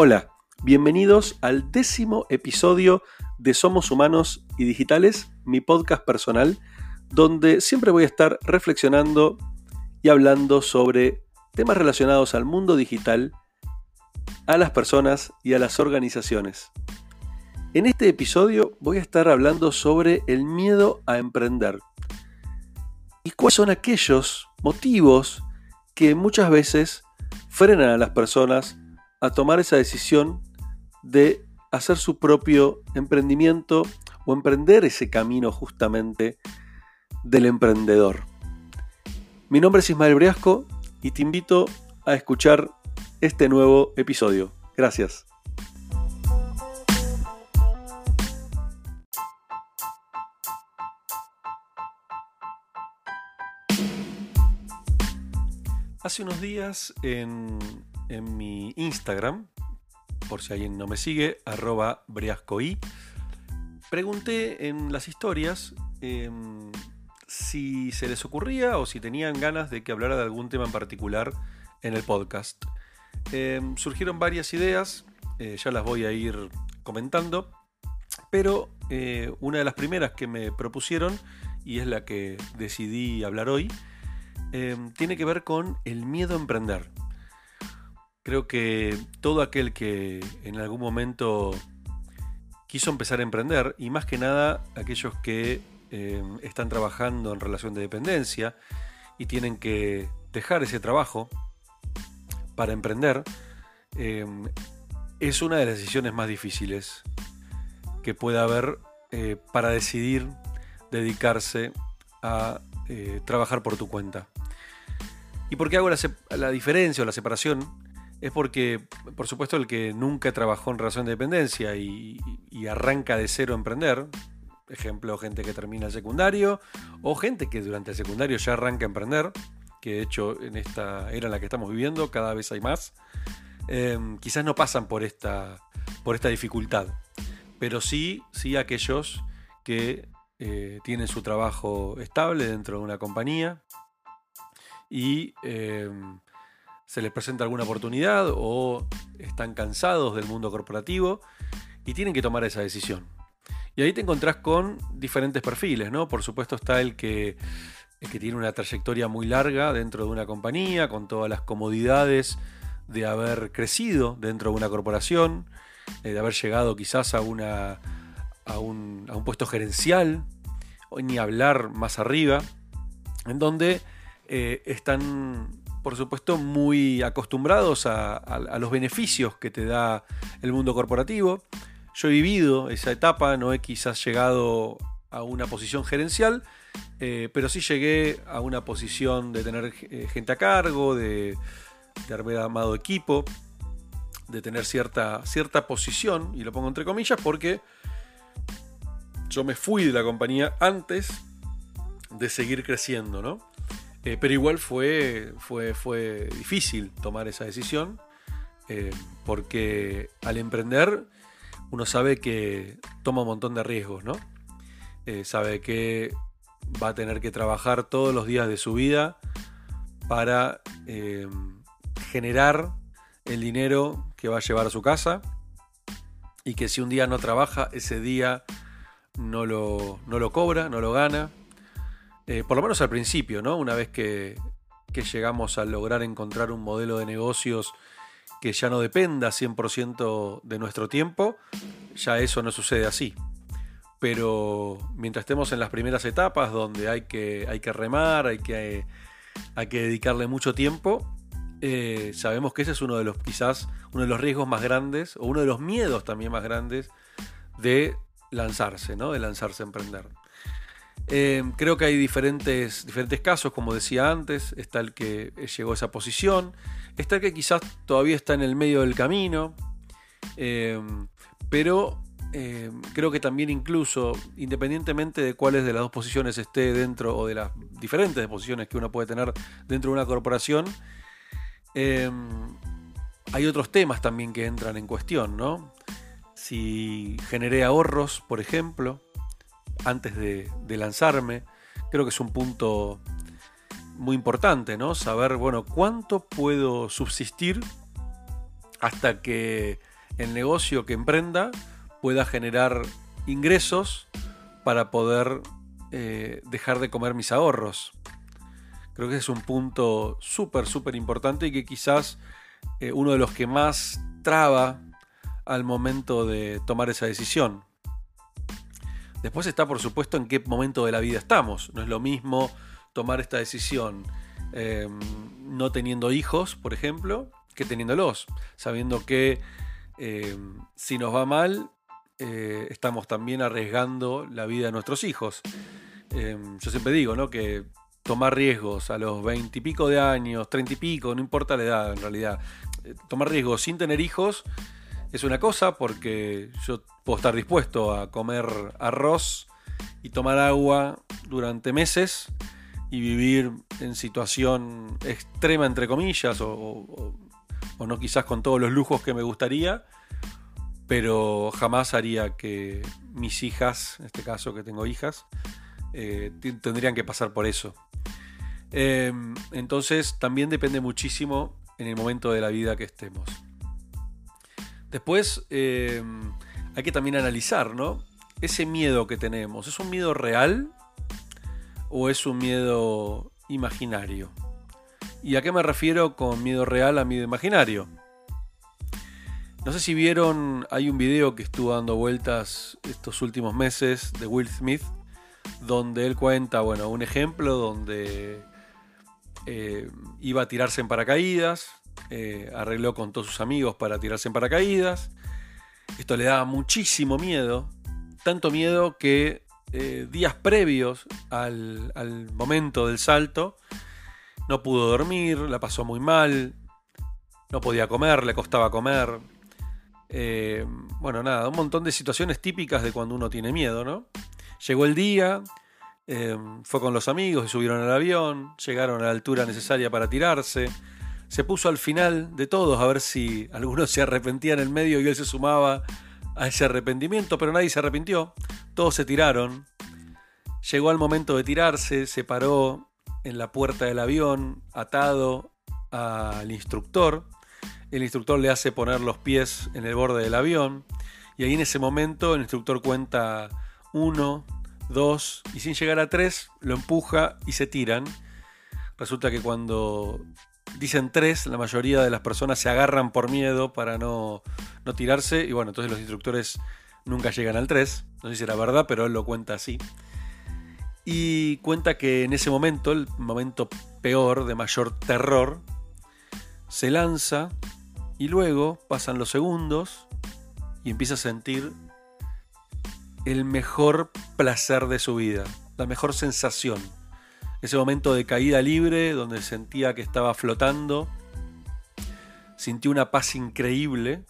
Hola, bienvenidos al décimo episodio de Somos Humanos y Digitales, mi podcast personal, donde siempre voy a estar reflexionando y hablando sobre temas relacionados al mundo digital, a las personas y a las organizaciones. En este episodio voy a estar hablando sobre el miedo a emprender y cuáles son aquellos motivos que muchas veces frenan a las personas a tomar esa decisión de hacer su propio emprendimiento o emprender ese camino justamente del emprendedor. Mi nombre es Ismael Briasco y te invito a escuchar este nuevo episodio. Gracias. Hace unos días en, mi Instagram, por si alguien no me sigue, arroba briascoy, pregunté en las historias em, si se les ocurría o si tenían ganas de que hablara de algún tema en particular en el podcast. Em, surgieron varias ideas, eh, ya las voy a ir comentando, pero eh, una de las primeras que me propusieron, y es la que decidí hablar hoy, em, tiene que ver con el miedo a emprender. Creo que todo aquel que en algún momento quiso empezar a emprender, y más que nada aquellos que em, están trabajando en relación de dependencia y tienen que dejar ese trabajo para emprender, em, es una de las decisiones más difíciles que pueda haber eh, para decidir dedicarse a eh, trabajar por tu cuenta. ¿Y por qué hago la, diferencia o la separación? Es porque, por supuesto, el que nunca trabajó en relación de dependencia y, arranca de cero a emprender, ejemplo, gente que termina el secundario, o gente que durante el secundario ya arranca a emprender, que de hecho en esta era en la que estamos viviendo cada vez hay más, em, quizás no pasan por esta, por esta dificultad, pero sí, sí aquellos que eh, tienen su trabajo estable dentro de una compañía y em, se les presenta alguna oportunidad o están cansados del mundo corporativo y tienen que tomar esa decisión. Y ahí te encontrás con diferentes perfiles, ¿no? Por supuesto está el que que tiene una trayectoria muy larga dentro de una compañía, con todas las comodidades de haber crecido dentro de una corporación, eh, de haber llegado quizás a, una, a, un, puesto gerencial, o ni hablar más arriba, en donde eh, están, por supuesto, muy acostumbrados a, los beneficios que te da el mundo corporativo. Yo he vivido esa etapa, no he quizás llegado a una posición gerencial, eh, pero sí llegué a una posición de tener eh, gente a cargo, de, haber amado equipo, de tener cierta, cierta posición, y lo pongo entre comillas porque yo me fui de la compañía antes de seguir creciendo, ¿no? Eh, pero igual fue, fue, fue difícil tomar esa decisión, porque al emprender uno sabe que toma un montón de riesgos, ¿no? sabe que va a tener que trabajar todos los días de su vida para eh, generar el dinero que va a llevar a su casa y que si un día no trabaja, ese día no lo, no lo cobra, no lo gana. Eh, por lo menos al principio, ¿no? Una vez que, llegamos a lograr encontrar un modelo de negocios que ya no dependa 100% de nuestro tiempo, ya eso no sucede así pero mientras estemos en las primeras etapas donde hay que, hay que remar, hay que, hay que dedicarle mucho tiempo, eh, sabemos que ese es uno de los quizás uno de los riesgos más grandes o uno de los miedos también más grandes de lanzarse, ¿no? de lanzarse a emprender. Eh, creo que hay diferentes, diferentes casos, como decía antes, está el que llegó a esa posición, está el que quizás todavía está en el medio del camino, eh, pero eh, creo que también incluso, independientemente de cuáles de las dos posiciones esté dentro o de las diferentes posiciones que uno puede tener dentro de una corporación, hay otros temas también que entran en cuestión, ¿no? Si generé ahorros, por ejemplo, antes de, lanzarme, creo que es un punto muy importante, ¿no? Saber, bueno, cuánto puedo subsistir hasta que el negocio que emprenda pueda generar ingresos para poder eh, dejar de comer mis ahorros. Creo que es un punto súper, súper importante y que quizás eh, uno de los que más traba al momento de tomar esa decisión. Después está, por supuesto, en qué momento de la vida estamos. No es lo mismo tomar esta decisión em, no teniendo hijos, por ejemplo, que teniéndolos, sabiendo que em, si nos va mal, eh, estamos también arriesgando la vida de nuestros hijos. Em, yo siempre digo, ¿no? Que tomar riesgos a los veintipico de años, treinta y pico, no importa la edad en realidad. Eh, tomar riesgos sin tener hijos es una cosa porque yo puedo estar dispuesto a comer arroz y tomar agua durante meses y vivir en situación extrema entre comillas o, no quizás con todos los lujos que me gustaría pero jamás haría que mis hijas, en este caso que tengo hijas, eh, tendrían que pasar por eso. Em, entonces también depende muchísimo en el momento de la vida que estemos. Después em, hay que también analizar, ¿no? Ese miedo que tenemos, ¿es un miedo real o es un miedo imaginario? ¿Y a qué me refiero con miedo real a miedo imaginario? No sé si vieron, hay un video que estuvo dando vueltas estos últimos meses de Will Smith, donde él cuenta, bueno, un ejemplo donde eh, iba a tirarse en paracaídas, eh, arregló con todos sus amigos para tirarse en paracaídas. Esto le daba muchísimo miedo, tanto miedo que eh, días previos al, momento del salto no pudo dormir, la pasó muy mal, no podía comer, le costaba comer. bueno, nada, un montón de situaciones típicas de cuando uno tiene miedo, ¿no? Llegó el día, fue con los amigos y subieron al avión, llegaron a la altura necesaria para tirarse. Se puso al final de todos a ver si algunos se arrepentían en el medio y él se sumaba a ese arrepentimiento, pero nadie se arrepintió. Todos se tiraron. Llegó al momento de tirarse, se paró en la puerta del avión, atado al instructor. El instructor le hace poner los pies en el borde del avión. Y ahí en ese momento el instructor cuenta uno, dos, y sin llegar a tres, lo empuja y se tiran. Resulta que cuando dicen tres, la mayoría de las personas se agarran por miedo para no, no tirarse, y bueno, entonces los instructores nunca llegan al tres. No sé si era verdad, pero él lo cuenta así. Y cuenta que en ese momento, el momento peor, de mayor terror, se lanza y luego pasan los segundos y empieza a sentir el mejor placer de su vida, la mejor sensación. Ese momento de caída libre donde sentía que estaba flotando, sintió una paz increíble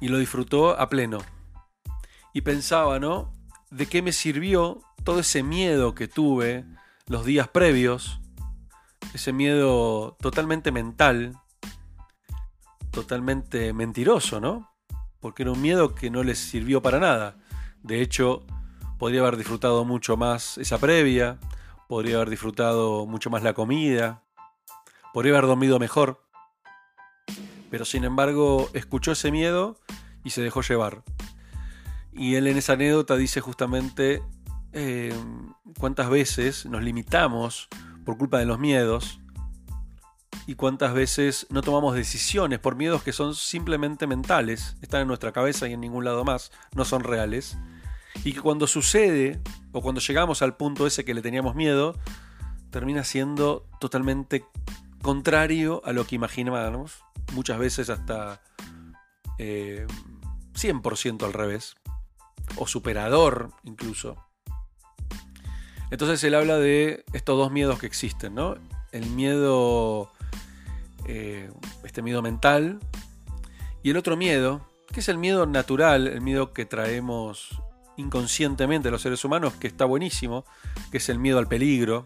y lo disfrutó a pleno. Y pensaba, ¿no? ¿De qué me sirvió todo ese miedo que tuve los días previos? Ese miedo totalmente mental, totalmente mentiroso, ¿no? porque era un miedo que no les sirvió para nada. De hecho, podría haber disfrutado mucho más esa previa, podría haber disfrutado mucho más la comida, podría haber dormido mejor. Pero sin embargo, escuchó ese miedo y se dejó llevar. Y él en esa anécdota dice justamente eh, cuántas veces nos limitamos por culpa de los miedos y cuántas veces no tomamos decisiones por miedos que son simplemente mentales, están en nuestra cabeza y en ningún lado más, no son reales, y que cuando sucede o cuando llegamos al punto ese que le teníamos miedo, termina siendo totalmente contrario a lo que imaginábamos, muchas veces hasta 100% eh, al revés, o superador incluso. Entonces él habla de estos dos miedos que existen, ¿no? El miedo eh, este miedo mental, y el otro miedo, que es el miedo natural, el miedo que traemos inconscientemente los seres humanos, que está buenísimo, que es el miedo al peligro.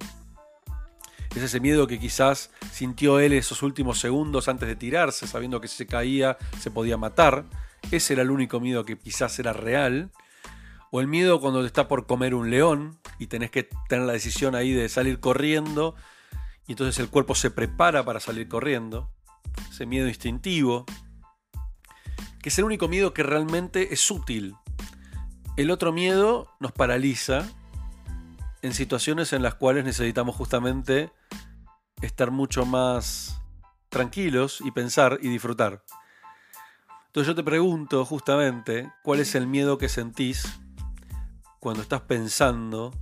Es ese miedo que quizás sintió él esos últimos segundos antes de tirarse, sabiendo que si se caía se podía matar. Ese era el único miedo que quizás era real. O el miedo cuando te está por comer un león y tenés que tener la decisión ahí de salir corriendo y entonces el cuerpo se prepara para salir corriendo, ese miedo instintivo. que es el único miedo que realmente es útil. El otro miedo nos paraliza en situaciones en las cuales necesitamos justamente estar mucho más tranquilos y pensar y disfrutar. Entonces yo te pregunto justamente cuál es el miedo que sentís cuando estás pensando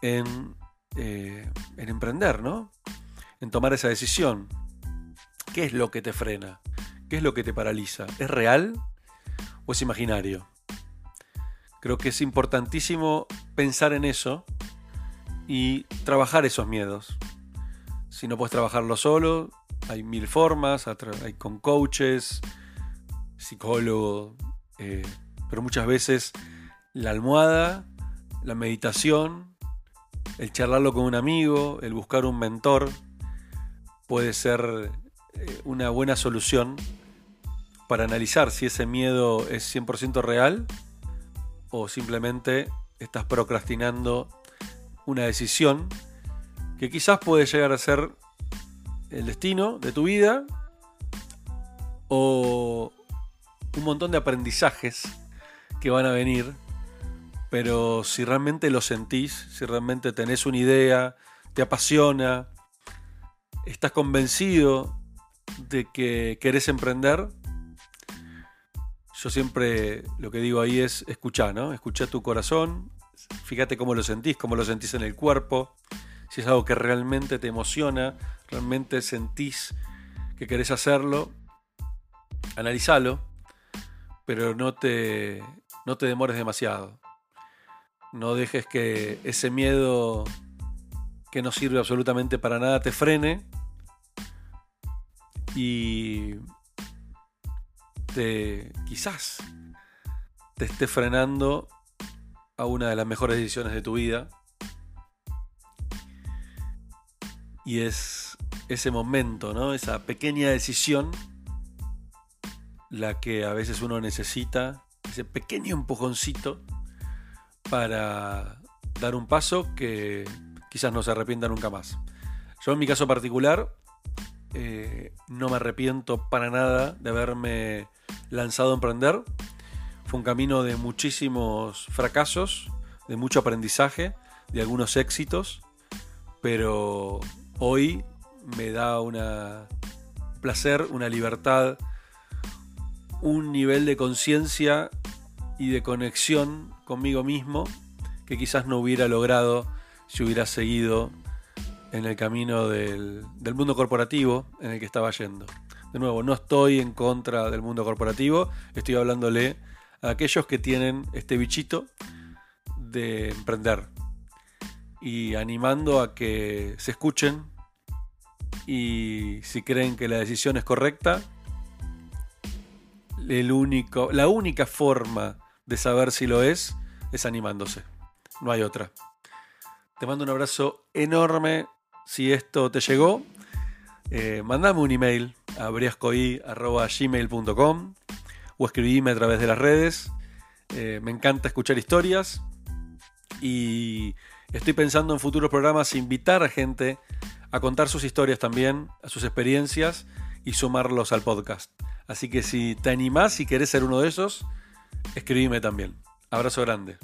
en, eh, en emprender, ¿no? En tomar esa decisión. ¿Qué es lo que te frena? ¿Qué es lo que te paraliza? ¿Es real o es imaginario? Creo que es importantísimo pensar en eso y trabajar esos miedos. Si no puedes trabajarlo solo, hay mil formas, hay con coaches, psicólogo, eh, pero muchas veces la almohada, la meditación, el charlarlo con un amigo, el buscar un mentor, puede ser eh, una buena solución para analizar si ese miedo es 100% real o simplemente estás procrastinando una decisión que quizás puede llegar a ser el destino de tu vida o un montón de aprendizajes que van a venir, pero si realmente lo sentís, si realmente tenés una idea, te apasiona, estás convencido de que querés emprender, yo siempre lo que digo ahí es escuchar, ¿no? Escucha tu corazón, fíjate cómo lo sentís, cómo lo sentís en el cuerpo, si es algo que realmente te emociona, realmente sentís que querés hacerlo, analizalo, pero no te, no te demores demasiado. No dejes que ese miedo que no sirve absolutamente para nada te frene y quizás te esté frenando a una de las mejores decisiones de tu vida. Y es ese momento, ¿no? Esa pequeña decisión la que a veces uno necesita, ese pequeño empujoncito para dar un paso que quizás no se arrepienta nunca más. Yo en mi caso particular eh, no me arrepiento para nada de haberme lanzado a emprender. Fue un camino de muchísimos fracasos, de mucho aprendizaje, de algunos éxitos, pero hoy me da un placer, una libertad, un nivel de conciencia y de conexión conmigo mismo que quizás no hubiera logrado si hubiera seguido en el camino del, del mundo corporativo en el que estaba yendo. De nuevo, no estoy en contra del mundo corporativo, estoy hablándole a aquellos que tienen este bichito de emprender y animando a que se escuchen y si creen que la decisión es correcta, la única forma de saber si lo es es animándose. No hay otra. Te mando un abrazo enorme si esto te llegó. Eh, mandame un email a briascoy.gmail.com o escribime a través de las redes. Eh, me encanta escuchar historias y estoy pensando en futuros programas invitar a gente a contar sus historias también, a sus experiencias y sumarlos al podcast. Así que si te animás y querés ser uno de esos, escribime también. Abrazo grande.